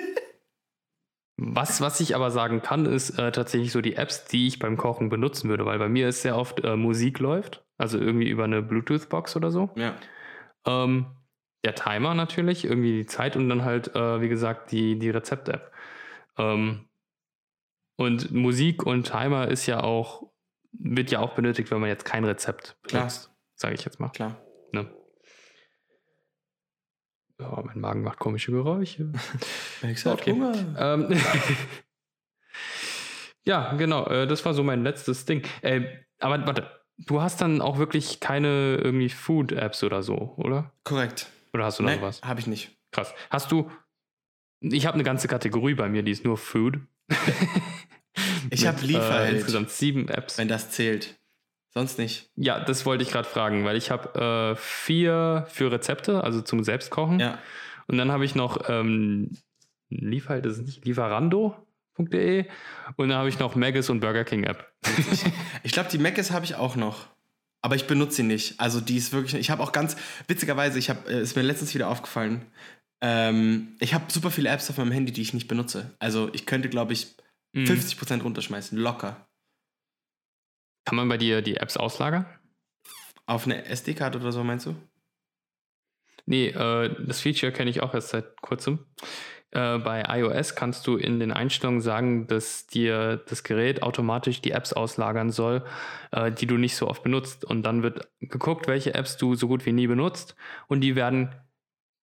Was, was ich aber sagen kann, ist äh, tatsächlich so die Apps, die ich beim Kochen benutzen würde, weil bei mir ist sehr oft äh, Musik läuft, also irgendwie über eine Bluetooth-Box oder so. ja. Ähm, der Timer natürlich, irgendwie die Zeit und dann halt, äh, wie gesagt, die, die Rezept-App. Ähm, und Musik und Timer ist ja auch, wird ja auch benötigt, wenn man jetzt kein Rezept benutzt, sage ich jetzt mal. Klar. Ja, mein Magen macht komische Geräusche. Max hat Hunger. ähm, ja, genau, äh, das war so mein letztes Ding. Äh, aber warte, du hast dann auch wirklich keine irgendwie Food-Apps oder so, oder? Korrekt. Oder hast du noch Nee, was? habe ich nicht. Krass. Hast du. Ich habe eine ganze Kategorie bei mir, die ist nur Food. Ich Mit, hab Lieferheld. Äh, insgesamt sieben Apps. Wenn das zählt. Sonst nicht. Ja, das wollte ich gerade fragen, weil ich habe äh, vier für Rezepte, also zum Selbstkochen. Ja. Und dann habe ich noch ähm, das ist nicht lieferando.de und dann habe ich noch Maggis und Burger King App. Ich glaube, die Macs habe ich auch noch. Aber ich benutze sie nicht. Also die ist wirklich. Ich habe auch ganz. Witzigerweise, ich habe, äh, ist mir letztens wieder aufgefallen. Ähm, ich habe super viele Apps auf meinem Handy, die ich nicht benutze. Also ich könnte, glaube ich, Mhm. 50% runterschmeißen. Locker. Kann man bei dir die Apps auslagern? Auf eine SD-Karte oder so, meinst du? Nee, äh, das Feature kenne ich auch erst seit kurzem. Äh, bei iOS kannst du in den Einstellungen sagen, dass dir das Gerät automatisch die Apps auslagern soll, äh, die du nicht so oft benutzt. Und dann wird geguckt, welche Apps du so gut wie nie benutzt. Und die werden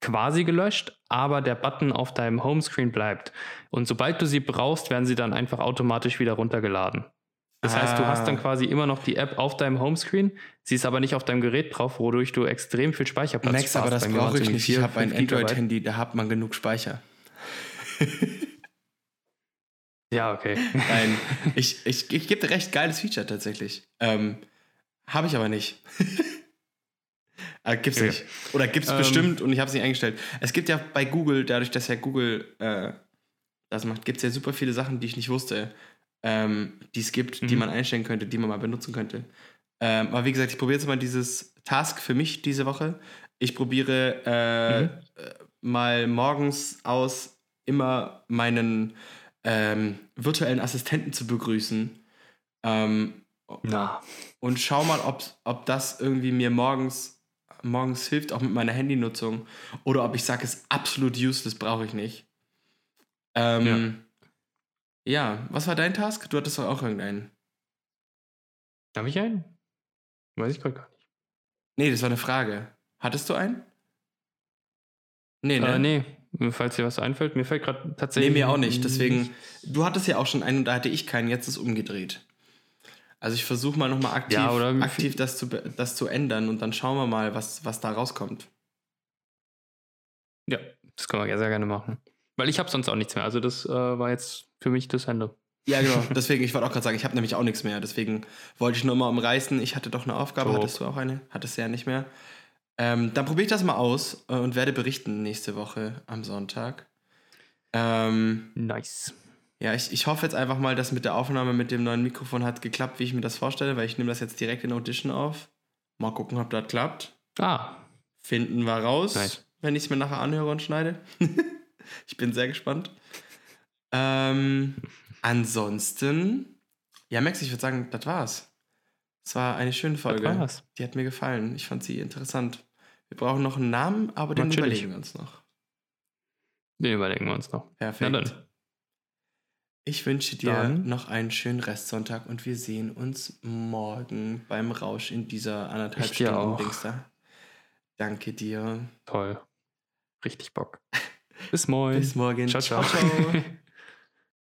quasi gelöscht, aber der Button auf deinem Homescreen bleibt. Und sobald du sie brauchst, werden sie dann einfach automatisch wieder runtergeladen. Das heißt, du hast dann Ah. quasi immer noch die App auf deinem Homescreen, sie ist aber nicht auf deinem Gerät drauf, wodurch du extrem viel Speicherplatz Max, aber das brauche ich nicht. Ich vier, habe ein. Android-Handy, da hat man genug Speicher. Ja, okay. Nein, ich, ich, ich gebe dir recht geiles Feature tatsächlich. Ähm, habe ich aber nicht. äh, gibt's Okay. nicht. Oder gibt's Ähm. bestimmt und ich habe es nicht eingestellt. Es gibt ja bei Google, dadurch, dass ja Google äh, das macht, gibt es ja super viele Sachen, die ich nicht wusste, ähm, die es gibt, die Mhm. man einstellen könnte, die man mal benutzen könnte. Ähm, aber wie gesagt, ich probiere jetzt mal dieses Task für mich diese Woche. Ich probiere äh, Mhm. äh, mal morgens aus immer meinen ähm, virtuellen Assistenten zu begrüßen. Ähm, Na, und schau mal, ob, ob das irgendwie mir morgens, morgens hilft, auch mit meiner Handynutzung. Oder ob ich sage, es ist absolut useless, brauche ich nicht. Ähm, ja. Was war dein Task? Du hattest doch auch irgendeinen. habe ich einen? Weiß ich gerade gar nicht. Nee, das war eine Frage. Hattest du einen? Nee, ne? Äh, nee, falls dir was einfällt, mir fällt gerade Nee, tatsächlich. mir auch nicht. Deswegen, du hattest ja auch schon einen und da hatte ich keinen, jetzt ist umgedreht. Also ich versuche mal nochmal aktiv, Ja, aktiv das, zu, das zu ändern und dann schauen wir mal, was, was da rauskommt. Ja, das können wir sehr gerne machen. Weil ich habe sonst auch nichts mehr. Also das äh, war jetzt für mich das Ende. Ja, genau. Deswegen, ich wollte auch gerade sagen, ich habe nämlich auch nichts mehr. Deswegen wollte ich nur mal umreißen. Ich hatte doch eine Aufgabe. So. Hattest du auch eine? Hattest du ja nicht mehr. Ähm, dann probiere ich das mal aus äh, und werde berichten nächste Woche am Sonntag. Ähm, Nice. ja, ich, ich hoffe jetzt einfach mal, dass mit der Aufnahme mit dem neuen Mikrofon hat geklappt, wie ich mir das vorstelle, weil ich nehme das jetzt direkt in Audition auf. Mal gucken, ob das klappt. Ah, Finden wir raus, Nice. wenn ich es mir nachher anhöre und schneide. ich bin sehr gespannt. Ähm, ansonsten, ja, Max, ich würde sagen, das war's. Es war eine schöne Folge. das war's. Die hat mir gefallen. Ich fand sie interessant. Wir brauchen noch einen Namen, aber den Natürlich. überlegen wir uns noch. Den überlegen wir uns noch. Perfekt. Ich wünsche dir Dann- noch einen schönen Restsonntag und wir sehen uns morgen beim Rausch in dieser anderthalb Ich dir Stunden auch. Dings da. Danke dir. Toll. Richtig Bock. Bis morgen. Bis morgen. Ciao, ciao. ciao.